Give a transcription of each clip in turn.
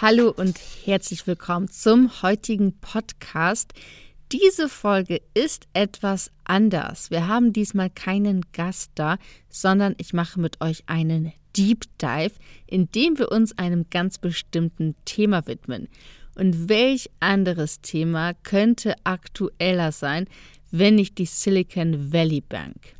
Hallo und herzlich willkommen zum heutigen Podcast. Diese Folge ist etwas anders. Wir haben diesmal keinen Gast da, sondern ich mache mit euch einen Deep Dive, in dem wir uns einem ganz bestimmten Thema widmen. Und welch anderes Thema könnte aktueller sein, wenn nicht die Silicon Valley Bank?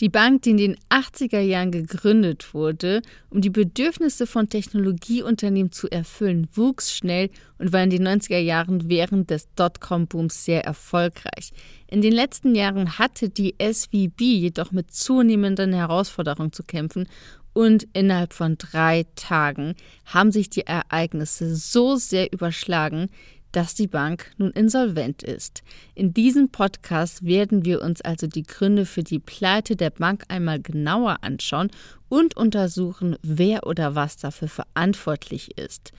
Die Bank, die in den 80er Jahren gegründet wurde, um die Bedürfnisse von Technologieunternehmen zu erfüllen, wuchs schnell und war in den 90er Jahren während des Dotcom-Booms sehr erfolgreich. In den letzten Jahren hatte die SVB jedoch mit zunehmenden Herausforderungen zu kämpfen und innerhalb von drei Tagen haben sich die Ereignisse so sehr überschlagen, dass die Bank nun insolvent ist. In diesem Podcast werden wir uns also die Gründe für die Pleite der Bank einmal genauer anschauen und untersuchen, wer oder was dafür verantwortlich ist.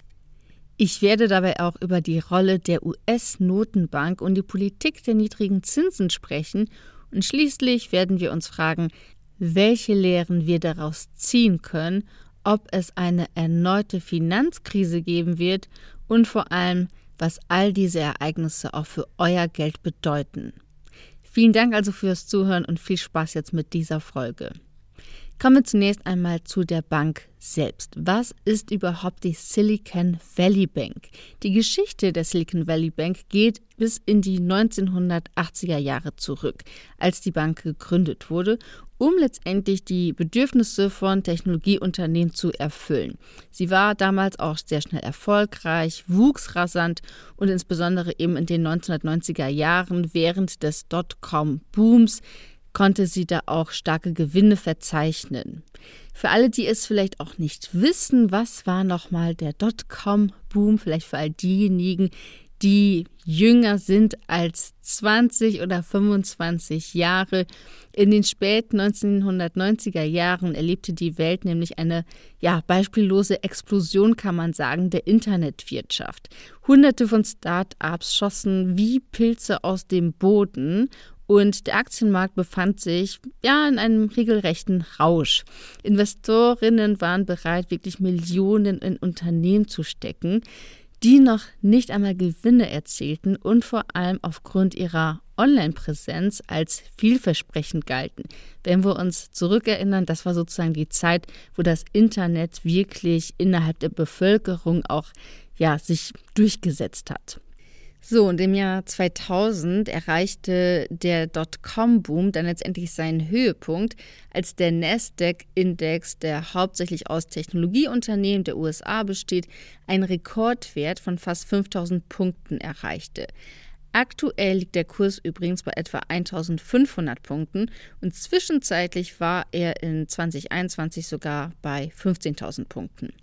Ich werde dabei auch über die Rolle der US-Notenbank und die Politik der niedrigen Zinsen sprechen und schließlich werden wir uns fragen, welche Lehren wir daraus ziehen können, ob es eine erneute Finanzkrise geben wird und vor allem, was all diese Ereignisse auch für euer Geld bedeuten. Vielen Dank also fürs Zuhören und viel Spaß jetzt mit dieser Folge. Kommen wir zunächst einmal zu der Bank selbst. Was ist überhaupt die Silicon Valley Bank? Die Geschichte der Silicon Valley Bank geht bis in die 1980er Jahre zurück, als die Bank gegründet wurde, um letztendlich die Bedürfnisse von Technologieunternehmen zu erfüllen. Sie war damals auch sehr schnell erfolgreich, wuchs rasant und insbesondere eben in den 1990er Jahren während des Dotcom-Booms konnte sie da auch starke Gewinne verzeichnen. Für alle, die es vielleicht auch nicht wissen, was war nochmal der Dotcom-Boom, vielleicht für all diejenigen, die jünger sind als 20 oder 25 Jahre. In den späten 1990er Jahren erlebte die Welt nämlich eine ja, beispiellose Explosion, kann man sagen, der Internetwirtschaft. Hunderte von Start-ups schossen wie Pilze aus dem Boden und der Aktienmarkt befand sich ja in einem regelrechten Rausch. Investorinnen waren bereit, wirklich Millionen in Unternehmen zu stecken, die noch nicht einmal Gewinne erzielten und vor allem aufgrund ihrer Online-Präsenz als vielversprechend galten. Wenn wir uns zurückerinnern, das war sozusagen die Zeit, wo das Internet wirklich innerhalb der Bevölkerung auch ja, sich durchgesetzt hat. So, und im Jahr 2000 erreichte der Dotcom-Boom dann letztendlich seinen Höhepunkt, als der Nasdaq-Index, der hauptsächlich aus Technologieunternehmen der USA besteht, einen Rekordwert von fast 5000 Punkten erreichte. Aktuell liegt der Kurs übrigens bei etwa 1500 Punkten und zwischenzeitlich war er in 2021 sogar bei 15.000 Punkten.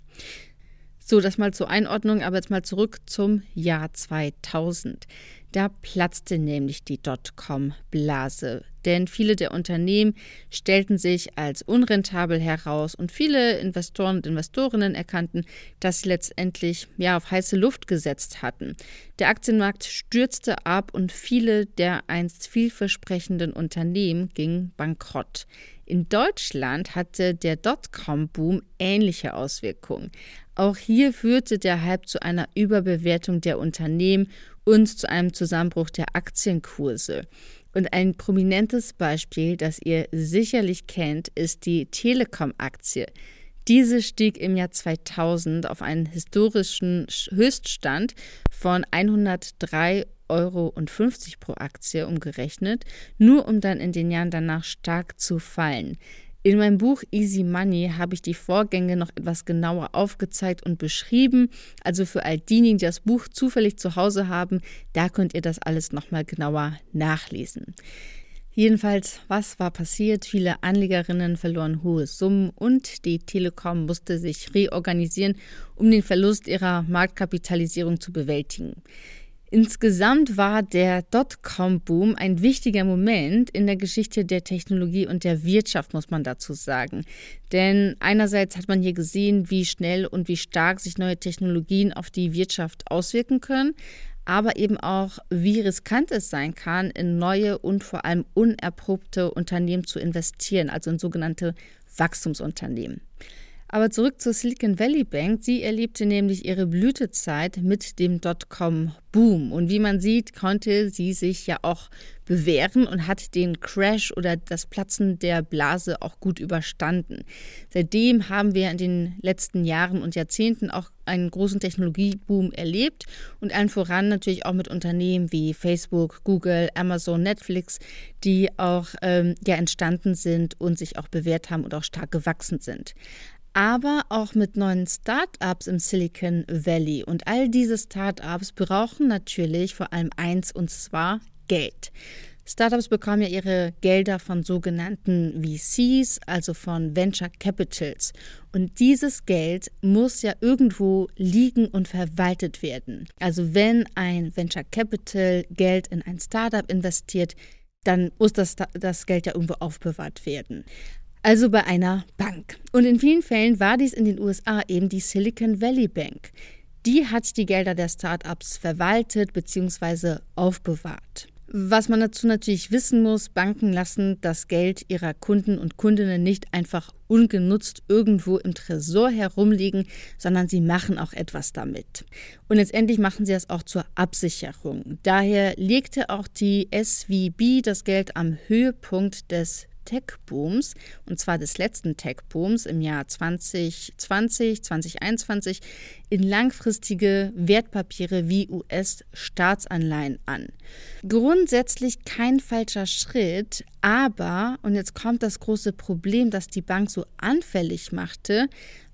So, das mal zur Einordnung, aber jetzt mal zurück zum Jahr 2000. Da platzte nämlich die Dotcom-Blase, denn viele der Unternehmen stellten sich als unrentabel heraus und viele Investoren und Investorinnen erkannten, dass sie letztendlich ja auf heiße Luft gesetzt hatten. Der Aktienmarkt stürzte ab und viele der einst vielversprechenden Unternehmen gingen bankrott. In Deutschland hatte der Dotcom-Boom ähnliche Auswirkungen. Auch hier führte der Hype zu einer Überbewertung der Unternehmen und zu einem Zusammenbruch der Aktienkurse. Und ein prominentes Beispiel, das ihr sicherlich kennt, ist die Telekom-Aktie. Diese stieg im Jahr 2000 auf einen historischen Höchststand von 103 Euro und 50 pro Aktie umgerechnet, nur um dann in den Jahren danach stark zu fallen. In meinem Buch Easy Money habe ich die Vorgänge noch etwas genauer aufgezeigt und beschrieben. Also für all diejenigen, die das Buch zufällig zu Hause haben, da könnt ihr das alles nochmal genauer nachlesen. Jedenfalls, was war passiert? Viele Anlegerinnen verloren hohe Summen und die Telekom musste sich reorganisieren, um den Verlust ihrer Marktkapitalisierung zu bewältigen. Insgesamt war der Dotcom-Boom ein wichtiger Moment in der Geschichte der Technologie und der Wirtschaft, muss man dazu sagen. Denn einerseits hat man hier gesehen, wie schnell und wie stark sich neue Technologien auf die Wirtschaft auswirken können, aber eben auch, wie riskant es sein kann, in neue und vor allem unerprobte Unternehmen zu investieren, also in sogenannte Wachstumsunternehmen. Aber zurück zur Silicon Valley Bank. Sie erlebte nämlich ihre Blütezeit mit dem Dotcom-Boom. Und wie man sieht, konnte sie sich ja auch bewähren und hat den Crash oder das Platzen der Blase auch gut überstanden. Seitdem haben wir in den letzten Jahren und Jahrzehnten auch einen großen Technologieboom erlebt und allen voran natürlich auch mit Unternehmen wie Facebook, Google, Amazon, Netflix, die auch ähm, ja entstanden sind und sich auch bewährt haben und auch stark gewachsen sind aber auch mit neuen Startups im Silicon Valley. Und all diese Startups brauchen natürlich vor allem eins und zwar Geld. Startups bekommen ja ihre Gelder von sogenannten VCs, also von Venture Capitals. Und dieses Geld muss ja irgendwo liegen und verwaltet werden. Also wenn ein Venture Capital Geld in ein Startup investiert, dann muss das, das Geld ja irgendwo aufbewahrt werden also bei einer Bank. Und in vielen Fällen war dies in den USA eben die Silicon Valley Bank. Die hat die Gelder der Startups verwaltet bzw. aufbewahrt. Was man dazu natürlich wissen muss, Banken lassen das Geld ihrer Kunden und Kundinnen nicht einfach ungenutzt irgendwo im Tresor herumliegen, sondern sie machen auch etwas damit. Und letztendlich machen sie das auch zur Absicherung. Daher legte auch die SVB das Geld am Höhepunkt des Tech-Booms, und zwar des letzten Tech-Booms im Jahr 2020, 2021, in langfristige Wertpapiere wie US-Staatsanleihen an. Grundsätzlich kein falscher Schritt, aber, und jetzt kommt das große Problem, das die Bank so anfällig machte,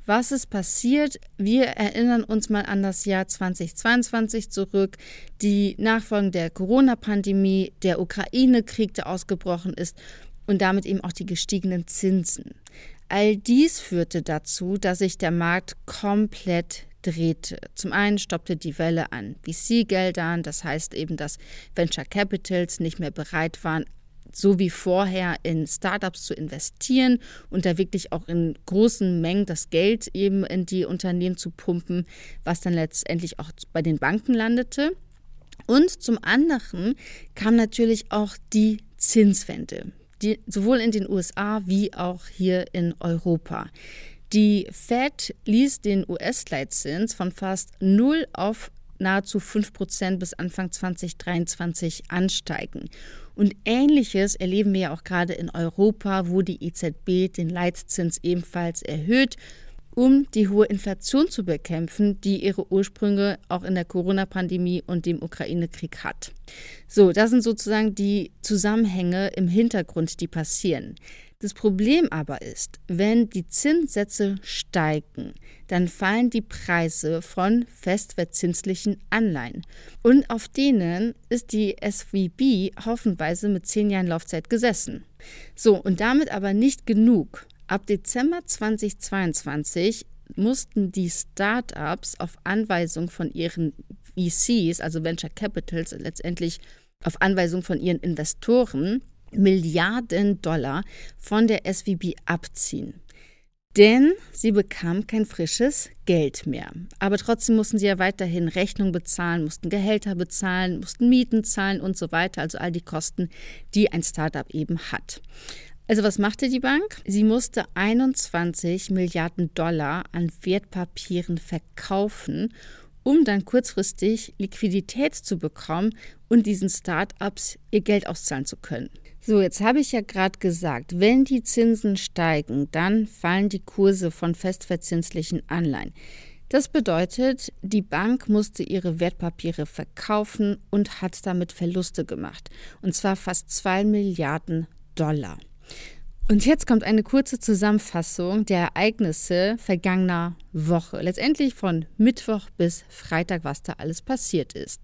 was ist passiert? Wir erinnern uns mal an das Jahr 2022 zurück, die Nachfolgen der Corona-Pandemie, der Ukraine-Krieg, der ausgebrochen ist und damit eben auch die gestiegenen Zinsen. All dies führte dazu, dass sich der Markt komplett drehte. Zum einen stoppte die Welle an VC-Geldern, das heißt eben, dass Venture Capitals nicht mehr bereit waren, so wie vorher in Startups zu investieren und da wirklich auch in großen Mengen das Geld eben in die Unternehmen zu pumpen, was dann letztendlich auch bei den Banken landete. Und zum anderen kam natürlich auch die Zinswende die, sowohl in den USA wie auch hier in Europa. Die Fed ließ den US-Leitzins von fast 0 auf nahezu 5 Prozent bis Anfang 2023 ansteigen. Und ähnliches erleben wir ja auch gerade in Europa, wo die EZB den Leitzins ebenfalls erhöht um die hohe Inflation zu bekämpfen, die ihre Ursprünge auch in der Corona-Pandemie und dem Ukraine-Krieg hat. So, das sind sozusagen die Zusammenhänge im Hintergrund, die passieren. Das Problem aber ist, wenn die Zinssätze steigen, dann fallen die Preise von festverzinslichen Anleihen. Und auf denen ist die SVB haufenweise mit zehn Jahren Laufzeit gesessen. So, und damit aber nicht genug. Ab Dezember 2022 mussten die Startups auf Anweisung von ihren VCs, also Venture Capitals, letztendlich auf Anweisung von ihren Investoren Milliarden Dollar von der SVB abziehen. Denn sie bekamen kein frisches Geld mehr. Aber trotzdem mussten sie ja weiterhin Rechnungen bezahlen, mussten Gehälter bezahlen, mussten Mieten zahlen und so weiter, also all die Kosten, die ein Startup eben hat. Also was machte die Bank? Sie musste 21 Milliarden Dollar an Wertpapieren verkaufen, um dann kurzfristig Liquidität zu bekommen und diesen Start-ups ihr Geld auszahlen zu können. So, jetzt habe ich ja gerade gesagt, wenn die Zinsen steigen, dann fallen die Kurse von festverzinslichen Anleihen. Das bedeutet, die Bank musste ihre Wertpapiere verkaufen und hat damit Verluste gemacht. Und zwar fast 2 Milliarden Dollar. Und jetzt kommt eine kurze Zusammenfassung der Ereignisse vergangener Woche. Letztendlich von Mittwoch bis Freitag, was da alles passiert ist.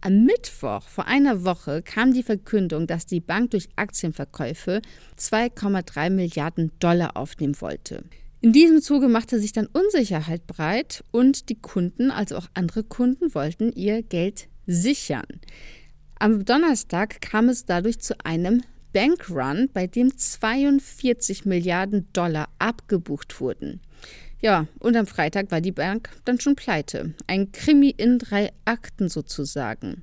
Am Mittwoch vor einer Woche kam die Verkündung, dass die Bank durch Aktienverkäufe 2,3 Milliarden Dollar aufnehmen wollte. In diesem Zuge machte sich dann Unsicherheit breit und die Kunden, also auch andere Kunden, wollten ihr Geld sichern. Am Donnerstag kam es dadurch zu einem Bankrun, bei dem 42 Milliarden Dollar abgebucht wurden. Ja, und am Freitag war die Bank dann schon pleite. Ein Krimi in drei Akten sozusagen.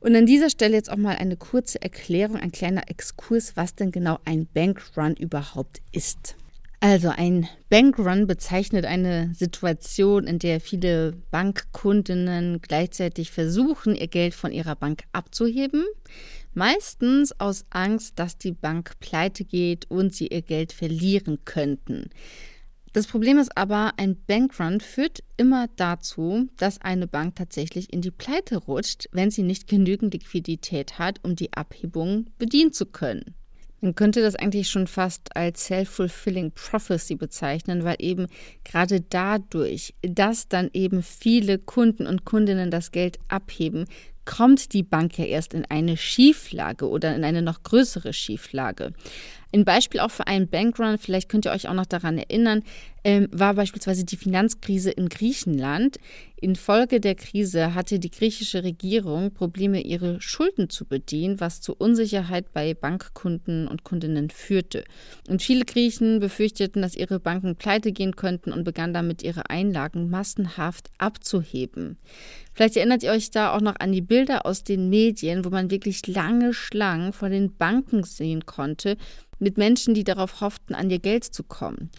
Und an dieser Stelle jetzt auch mal eine kurze Erklärung, ein kleiner Exkurs, was denn genau ein Bankrun überhaupt ist. Also ein Bankrun bezeichnet eine Situation, in der viele Bankkundinnen gleichzeitig versuchen, ihr Geld von ihrer Bank abzuheben, meistens aus Angst, dass die Bank pleite geht und sie ihr Geld verlieren könnten. Das Problem ist aber, ein Bankrun führt immer dazu, dass eine Bank tatsächlich in die Pleite rutscht, wenn sie nicht genügend Liquidität hat, um die Abhebung bedienen zu können. Man könnte das eigentlich schon fast als self-fulfilling prophecy bezeichnen, weil eben gerade dadurch, dass dann eben viele Kunden und Kundinnen das Geld abheben, kommt die Bank ja erst in eine Schieflage oder in eine noch größere Schieflage. Ein Beispiel auch für einen Bankrun, vielleicht könnt ihr euch auch noch daran erinnern, ähm, war beispielsweise die Finanzkrise in Griechenland. Infolge der Krise hatte die griechische Regierung Probleme, ihre Schulden zu bedienen, was zu Unsicherheit bei Bankkunden und Kundinnen führte. Und viele Griechen befürchteten, dass ihre Banken pleite gehen könnten und begannen damit, ihre Einlagen massenhaft abzuheben. Vielleicht erinnert ihr euch da auch noch an die Bilder aus den Medien, wo man wirklich lange Schlangen vor den Banken sehen konnte, mit Menschen, die darauf hofften, an ihr Geld zu kommen.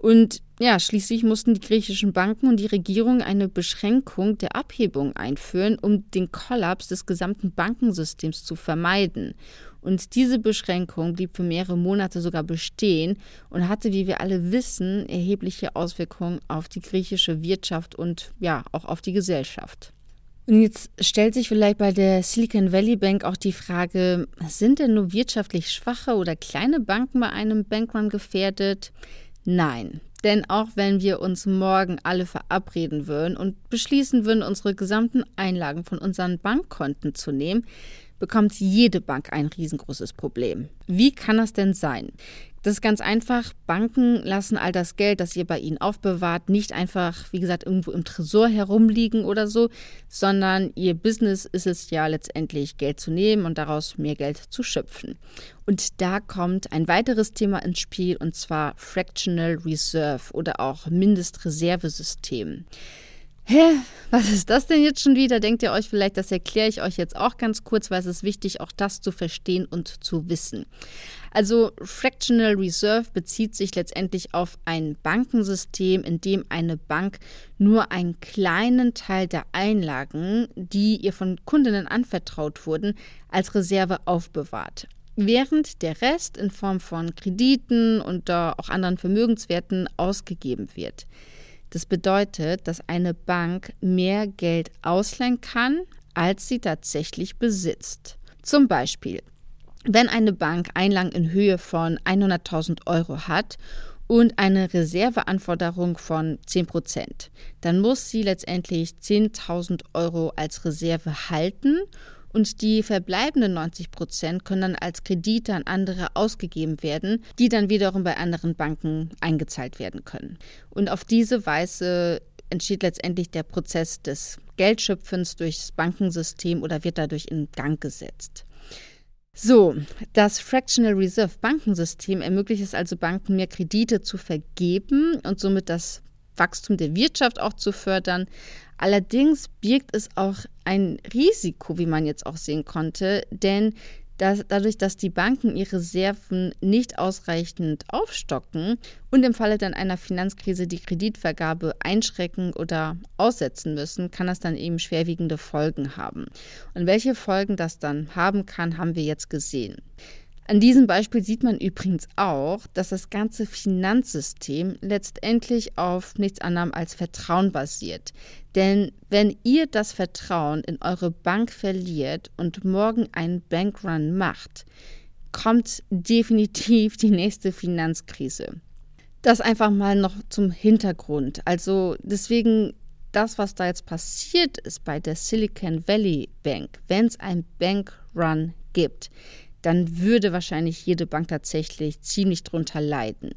Und ja, schließlich mussten die griechischen Banken und die Regierung eine Beschränkung der Abhebung einführen, um den Kollaps des gesamten Bankensystems zu vermeiden. Und diese Beschränkung blieb für mehrere Monate sogar bestehen und hatte, wie wir alle wissen, erhebliche Auswirkungen auf die griechische Wirtschaft und ja, auch auf die Gesellschaft. Und jetzt stellt sich vielleicht bei der Silicon Valley Bank auch die Frage, sind denn nur wirtschaftlich schwache oder kleine Banken bei einem Bankrun gefährdet? Nein. Denn auch wenn wir uns morgen alle verabreden würden und beschließen würden, unsere gesamten Einlagen von unseren Bankkonten zu nehmen, bekommt jede Bank ein riesengroßes Problem. Wie kann das denn sein? Das ist ganz einfach. Banken lassen all das Geld, das ihr bei ihnen aufbewahrt, nicht einfach, wie gesagt, irgendwo im Tresor herumliegen oder so, sondern ihr Business ist es ja letztendlich, Geld zu nehmen und daraus mehr Geld zu schöpfen. Und da kommt ein weiteres Thema ins Spiel, und zwar Fractional Reserve oder auch Mindestreservesystem. Hä, was ist das denn jetzt schon wieder? Denkt ihr euch vielleicht, das erkläre ich euch jetzt auch ganz kurz, weil es ist wichtig, auch das zu verstehen und zu wissen. Also Fractional Reserve bezieht sich letztendlich auf ein Bankensystem, in dem eine Bank nur einen kleinen Teil der Einlagen, die ihr von Kundinnen anvertraut wurden, als Reserve aufbewahrt während der Rest in Form von Krediten und auch anderen Vermögenswerten ausgegeben wird. Das bedeutet, dass eine Bank mehr Geld ausleihen kann, als sie tatsächlich besitzt. Zum Beispiel, wenn eine Bank Einlagen in Höhe von 100.000 Euro hat und eine Reserveanforderung von 10 Prozent, dann muss sie letztendlich 10.000 Euro als Reserve halten und die verbleibenden 90 Prozent können dann als Kredite an andere ausgegeben werden, die dann wiederum bei anderen Banken eingezahlt werden können. Und auf diese Weise entsteht letztendlich der Prozess des Geldschöpfens durchs Bankensystem oder wird dadurch in Gang gesetzt. So, das Fractional Reserve Bankensystem ermöglicht es also Banken, mehr Kredite zu vergeben und somit das Wachstum der Wirtschaft auch zu fördern. Allerdings birgt es auch ein Risiko, wie man jetzt auch sehen konnte, denn dass dadurch, dass die Banken ihre Reserven nicht ausreichend aufstocken und im Falle dann einer Finanzkrise die Kreditvergabe einschrecken oder aussetzen müssen, kann das dann eben schwerwiegende Folgen haben. Und welche Folgen das dann haben kann, haben wir jetzt gesehen. An diesem Beispiel sieht man übrigens auch, dass das ganze Finanzsystem letztendlich auf nichts anderem als Vertrauen basiert. Denn wenn ihr das Vertrauen in eure Bank verliert und morgen einen Bankrun macht, kommt definitiv die nächste Finanzkrise. Das einfach mal noch zum Hintergrund. Also deswegen das, was da jetzt passiert ist bei der Silicon Valley Bank, wenn es ein Bankrun gibt, dann würde wahrscheinlich jede Bank tatsächlich ziemlich drunter leiden.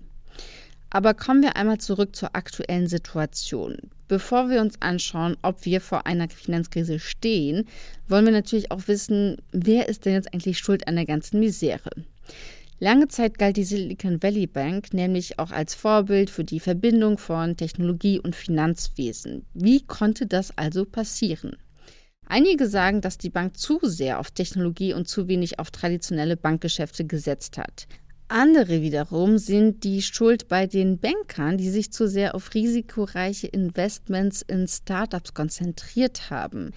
Aber kommen wir einmal zurück zur aktuellen Situation. Bevor wir uns anschauen, ob wir vor einer Finanzkrise stehen, wollen wir natürlich auch wissen, wer ist denn jetzt eigentlich schuld an der ganzen Misere. Lange Zeit galt die Silicon Valley Bank nämlich auch als Vorbild für die Verbindung von Technologie und Finanzwesen. Wie konnte das also passieren? Einige sagen, dass die Bank zu sehr auf Technologie und zu wenig auf traditionelle Bankgeschäfte gesetzt hat. Andere wiederum sind die Schuld bei den Bankern, die sich zu sehr auf risikoreiche Investments in Startups konzentriert haben.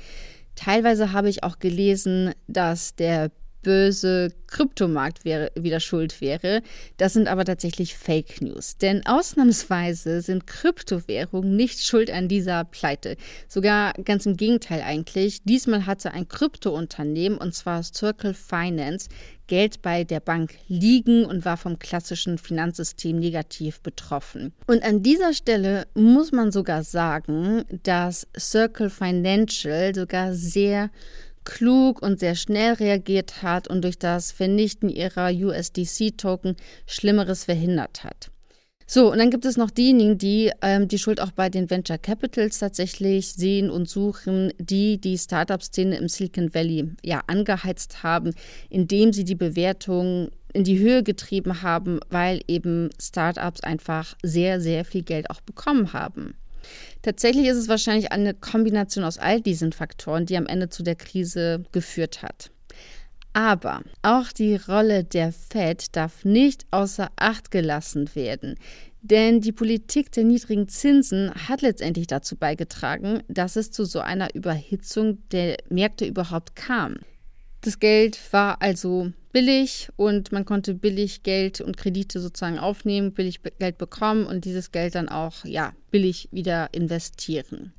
Teilweise habe ich auch gelesen, dass der böse Kryptomarkt wäre, wieder schuld wäre. Das sind aber tatsächlich Fake News. Denn ausnahmsweise sind Kryptowährungen nicht schuld an dieser Pleite. Sogar ganz im Gegenteil eigentlich. Diesmal hatte ein Kryptounternehmen, und zwar Circle Finance, Geld bei der Bank liegen und war vom klassischen Finanzsystem negativ betroffen. Und an dieser Stelle muss man sogar sagen, dass Circle Financial sogar sehr klug und sehr schnell reagiert hat und durch das Vernichten ihrer USDC-Token Schlimmeres verhindert hat. So, und dann gibt es noch diejenigen, die ähm, die Schuld auch bei den Venture Capitals tatsächlich sehen und suchen, die die Startup-Szene im Silicon Valley ja angeheizt haben, indem sie die Bewertung in die Höhe getrieben haben, weil eben Startups einfach sehr, sehr viel Geld auch bekommen haben. Tatsächlich ist es wahrscheinlich eine Kombination aus all diesen Faktoren, die am Ende zu der Krise geführt hat. Aber auch die Rolle der Fed darf nicht außer Acht gelassen werden. Denn die Politik der niedrigen Zinsen hat letztendlich dazu beigetragen, dass es zu so einer Überhitzung der Märkte überhaupt kam. Das Geld war also billig und man konnte billig Geld und Kredite sozusagen aufnehmen, billig Geld bekommen und dieses Geld dann auch ja, billig wieder investieren.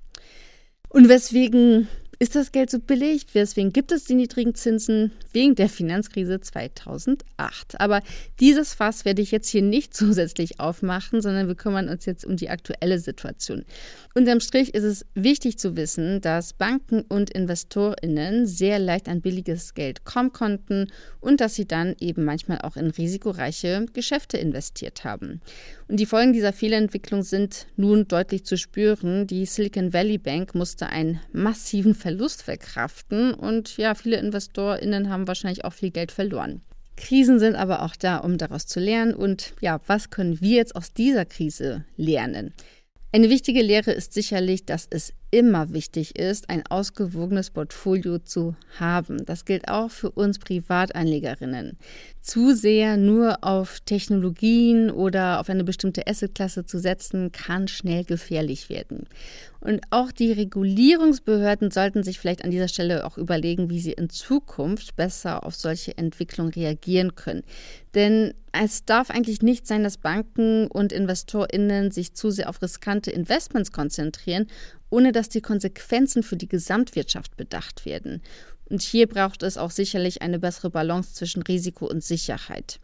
Und weswegen ist das Geld so billig? Deswegen gibt es die niedrigen Zinsen wegen der Finanzkrise 2008. Aber dieses Fass werde ich jetzt hier nicht zusätzlich aufmachen, sondern wir kümmern uns jetzt um die aktuelle Situation. Unterm Strich ist es wichtig zu wissen, dass Banken und InvestorInnen sehr leicht an billiges Geld kommen konnten und dass sie dann eben manchmal auch in risikoreiche Geschäfte investiert haben. Und die Folgen dieser Fehlentwicklung sind nun deutlich zu spüren. Die Silicon Valley Bank musste einen massiven Verlust verkraften und ja, viele InvestorInnen haben wahrscheinlich auch viel Geld verloren. Krisen sind aber auch da, um daraus zu lernen. Und ja, was können wir jetzt aus dieser Krise lernen? Eine wichtige Lehre ist sicherlich, dass es immer wichtig ist, ein ausgewogenes Portfolio zu haben. Das gilt auch für uns Privatanlegerinnen. Zu sehr nur auf Technologien oder auf eine bestimmte Assetklasse zu setzen, kann schnell gefährlich werden. Und auch die Regulierungsbehörden sollten sich vielleicht an dieser Stelle auch überlegen, wie sie in Zukunft besser auf solche Entwicklungen reagieren können. Denn es darf eigentlich nicht sein, dass Banken und InvestorInnen sich zu sehr auf riskante Investments konzentrieren ohne dass die Konsequenzen für die Gesamtwirtschaft bedacht werden. Und hier braucht es auch sicherlich eine bessere Balance zwischen Risiko und Sicherheit.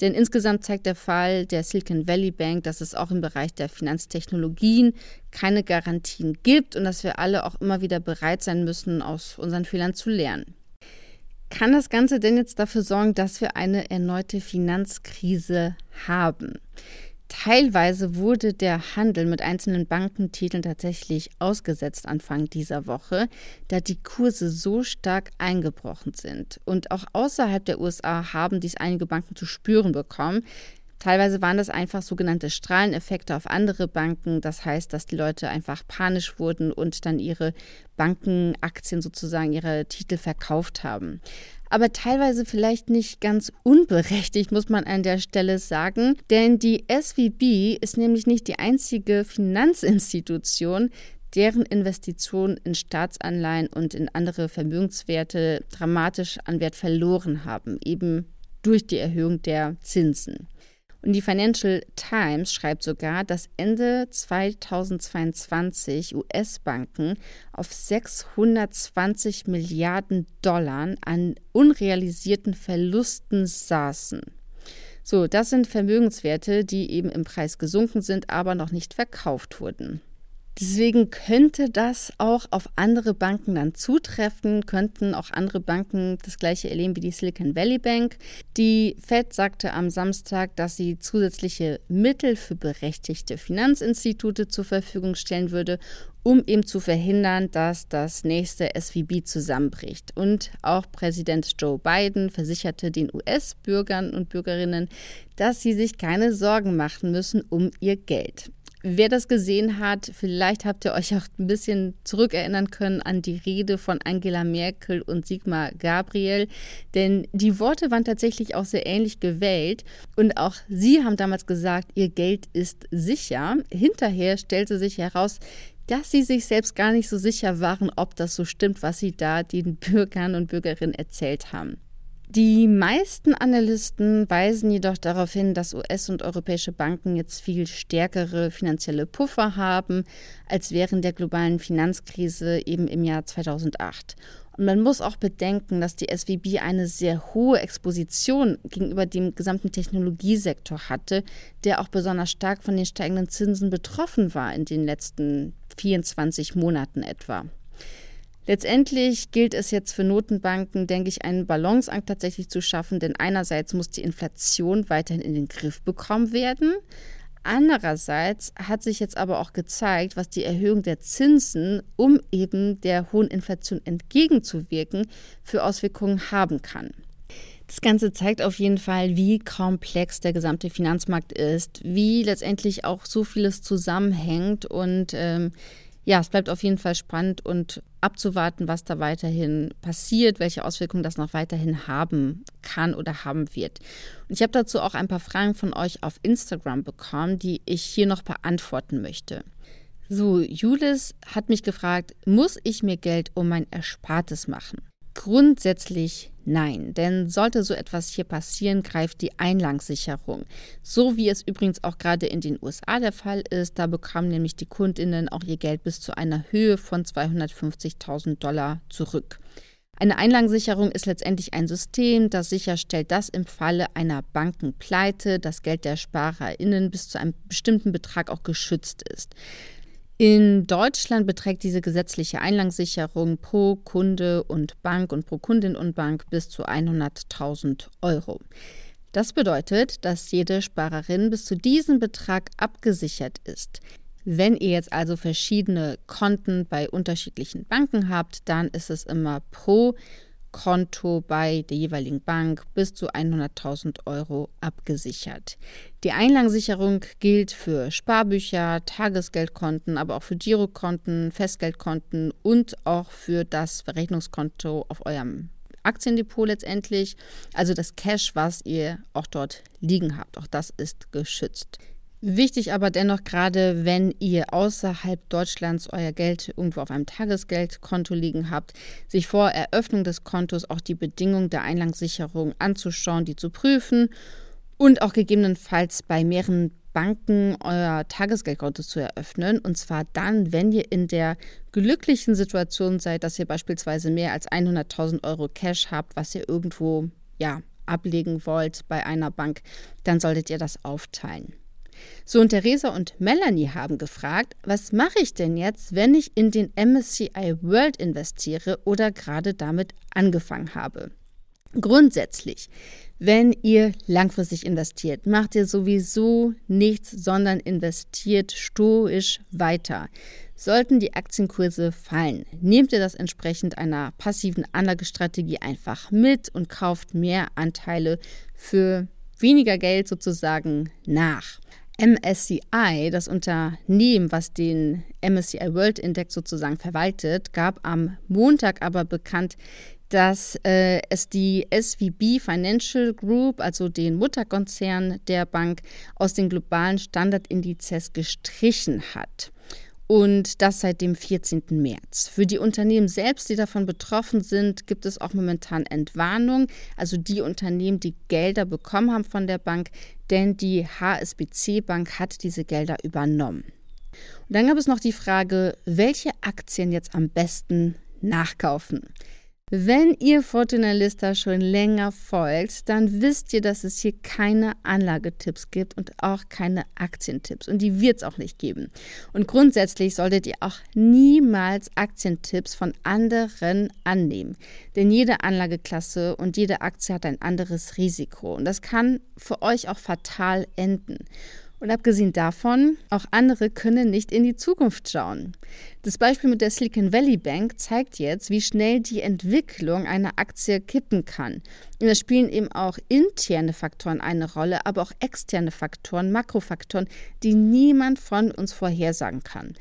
Denn insgesamt zeigt der Fall der Silicon Valley Bank, dass es auch im Bereich der Finanztechnologien keine Garantien gibt und dass wir alle auch immer wieder bereit sein müssen, aus unseren Fehlern zu lernen. Kann das Ganze denn jetzt dafür sorgen, dass wir eine erneute Finanzkrise haben? Teilweise wurde der Handel mit einzelnen Bankentiteln tatsächlich ausgesetzt Anfang dieser Woche, da die Kurse so stark eingebrochen sind. Und auch außerhalb der USA haben dies einige Banken zu spüren bekommen. Teilweise waren das einfach sogenannte Strahleneffekte auf andere Banken. Das heißt, dass die Leute einfach panisch wurden und dann ihre Bankenaktien sozusagen, ihre Titel verkauft haben aber teilweise vielleicht nicht ganz unberechtigt, muss man an der Stelle sagen. Denn die SVB ist nämlich nicht die einzige Finanzinstitution, deren Investitionen in Staatsanleihen und in andere Vermögenswerte dramatisch an Wert verloren haben, eben durch die Erhöhung der Zinsen. Und die Financial Times schreibt sogar, dass Ende 2022 US-Banken auf 620 Milliarden Dollar an unrealisierten Verlusten saßen. So, das sind Vermögenswerte, die eben im Preis gesunken sind, aber noch nicht verkauft wurden. Deswegen könnte das auch auf andere Banken dann zutreffen, könnten auch andere Banken das gleiche erleben wie die Silicon Valley Bank. Die Fed sagte am Samstag, dass sie zusätzliche Mittel für berechtigte Finanzinstitute zur Verfügung stellen würde, um eben zu verhindern, dass das nächste SVB zusammenbricht. Und auch Präsident Joe Biden versicherte den US-Bürgern und Bürgerinnen, dass sie sich keine Sorgen machen müssen um ihr Geld. Wer das gesehen hat, vielleicht habt ihr euch auch ein bisschen zurückerinnern können an die Rede von Angela Merkel und Sigmar Gabriel, denn die Worte waren tatsächlich auch sehr ähnlich gewählt und auch sie haben damals gesagt, ihr Geld ist sicher. Hinterher stellte sich heraus, dass sie sich selbst gar nicht so sicher waren, ob das so stimmt, was sie da den Bürgern und Bürgerinnen erzählt haben. Die meisten Analysten weisen jedoch darauf hin, dass US- und europäische Banken jetzt viel stärkere finanzielle Puffer haben als während der globalen Finanzkrise eben im Jahr 2008. Und man muss auch bedenken, dass die SWB eine sehr hohe Exposition gegenüber dem gesamten Technologiesektor hatte, der auch besonders stark von den steigenden Zinsen betroffen war in den letzten 24 Monaten etwa. Letztendlich gilt es jetzt für Notenbanken, denke ich, einen Balanceakt tatsächlich zu schaffen, denn einerseits muss die Inflation weiterhin in den Griff bekommen werden. Andererseits hat sich jetzt aber auch gezeigt, was die Erhöhung der Zinsen, um eben der hohen Inflation entgegenzuwirken, für Auswirkungen haben kann. Das Ganze zeigt auf jeden Fall, wie komplex der gesamte Finanzmarkt ist, wie letztendlich auch so vieles zusammenhängt und ähm, ja, es bleibt auf jeden Fall spannend und abzuwarten, was da weiterhin passiert, welche Auswirkungen das noch weiterhin haben kann oder haben wird. Und ich habe dazu auch ein paar Fragen von euch auf Instagram bekommen, die ich hier noch beantworten möchte. So, Julis hat mich gefragt, muss ich mir Geld um mein Erspartes machen? Grundsätzlich nein, denn sollte so etwas hier passieren, greift die Einlagssicherung. So wie es übrigens auch gerade in den USA der Fall ist, da bekommen nämlich die Kundinnen auch ihr Geld bis zu einer Höhe von 250.000 Dollar zurück. Eine Einlagensicherung ist letztendlich ein System, das sicherstellt, dass im Falle einer Bankenpleite das Geld der SparerInnen bis zu einem bestimmten Betrag auch geschützt ist. In Deutschland beträgt diese gesetzliche Einlagensicherung pro Kunde und Bank und pro Kundin und Bank bis zu 100.000 Euro. Das bedeutet, dass jede Sparerin bis zu diesem Betrag abgesichert ist. Wenn ihr jetzt also verschiedene Konten bei unterschiedlichen Banken habt, dann ist es immer pro Konto bei der jeweiligen Bank bis zu 100.000 Euro abgesichert. Die Einlagensicherung gilt für Sparbücher, Tagesgeldkonten, aber auch für Girokonten, Festgeldkonten und auch für das Verrechnungskonto auf eurem Aktiendepot letztendlich. Also das Cash, was ihr auch dort liegen habt. Auch das ist geschützt. Wichtig aber dennoch gerade, wenn ihr außerhalb Deutschlands euer Geld irgendwo auf einem Tagesgeldkonto liegen habt, sich vor Eröffnung des Kontos auch die Bedingungen der Einlagssicherung anzuschauen, die zu prüfen und auch gegebenenfalls bei mehreren Banken euer Tagesgeldkonto zu eröffnen. Und zwar dann, wenn ihr in der glücklichen Situation seid, dass ihr beispielsweise mehr als 100.000 Euro Cash habt, was ihr irgendwo ja, ablegen wollt bei einer Bank, dann solltet ihr das aufteilen. So, und Theresa und Melanie haben gefragt, was mache ich denn jetzt, wenn ich in den MSCI World investiere oder gerade damit angefangen habe? Grundsätzlich, wenn ihr langfristig investiert, macht ihr sowieso nichts, sondern investiert stoisch weiter. Sollten die Aktienkurse fallen, nehmt ihr das entsprechend einer passiven Anlagestrategie einfach mit und kauft mehr Anteile für weniger Geld sozusagen nach. MSCI, das Unternehmen, was den MSCI World Index sozusagen verwaltet, gab am Montag aber bekannt, dass äh, es die SVB Financial Group, also den Mutterkonzern der Bank, aus den globalen Standardindizes gestrichen hat und das seit dem 14. März. Für die Unternehmen selbst, die davon betroffen sind, gibt es auch momentan Entwarnung. Also die Unternehmen, die Gelder bekommen haben von der Bank, denn die HSBC Bank hat diese Gelder übernommen. Und dann gab es noch die Frage, welche Aktien jetzt am besten nachkaufen. Wenn ihr Fortuna Lista schon länger folgt, dann wisst ihr, dass es hier keine Anlagetipps gibt und auch keine Aktientipps. Und die wird es auch nicht geben. Und grundsätzlich solltet ihr auch niemals Aktientipps von anderen annehmen. Denn jede Anlageklasse und jede Aktie hat ein anderes Risiko. Und das kann für euch auch fatal enden. Und abgesehen davon, auch andere können nicht in die Zukunft schauen. Das Beispiel mit der Silicon Valley Bank zeigt jetzt, wie schnell die Entwicklung einer Aktie kippen kann. Und da spielen eben auch interne Faktoren eine Rolle, aber auch externe Faktoren, Makrofaktoren, die niemand von uns vorhersagen kann.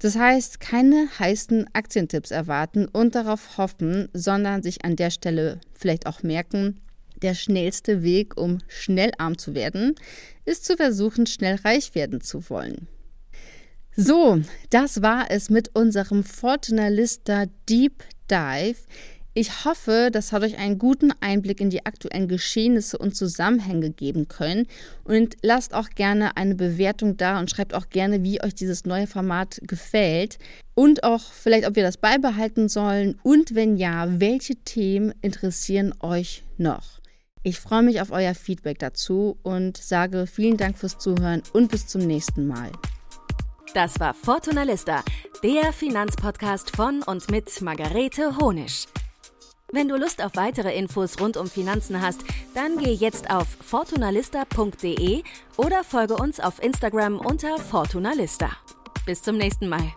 Das heißt, keine heißen Aktientipps erwarten und darauf hoffen, sondern sich an der Stelle vielleicht auch merken, der schnellste Weg, um schnell arm zu werden, ist zu versuchen, schnell reich werden zu wollen. So, das war es mit unserem Fortuna Lista Deep Dive. Ich hoffe, das hat euch einen guten Einblick in die aktuellen Geschehnisse und Zusammenhänge geben können. Und lasst auch gerne eine Bewertung da und schreibt auch gerne, wie euch dieses neue Format gefällt. Und auch vielleicht, ob wir das beibehalten sollen. Und wenn ja, welche Themen interessieren euch noch? Ich freue mich auf euer Feedback dazu und sage vielen Dank fürs Zuhören und bis zum nächsten Mal. Das war Fortuna Lista, der Finanzpodcast von und mit Margarete Honisch. Wenn du Lust auf weitere Infos rund um Finanzen hast, dann geh jetzt auf fortunalista.de oder folge uns auf Instagram unter Fortunalista. Bis zum nächsten Mal.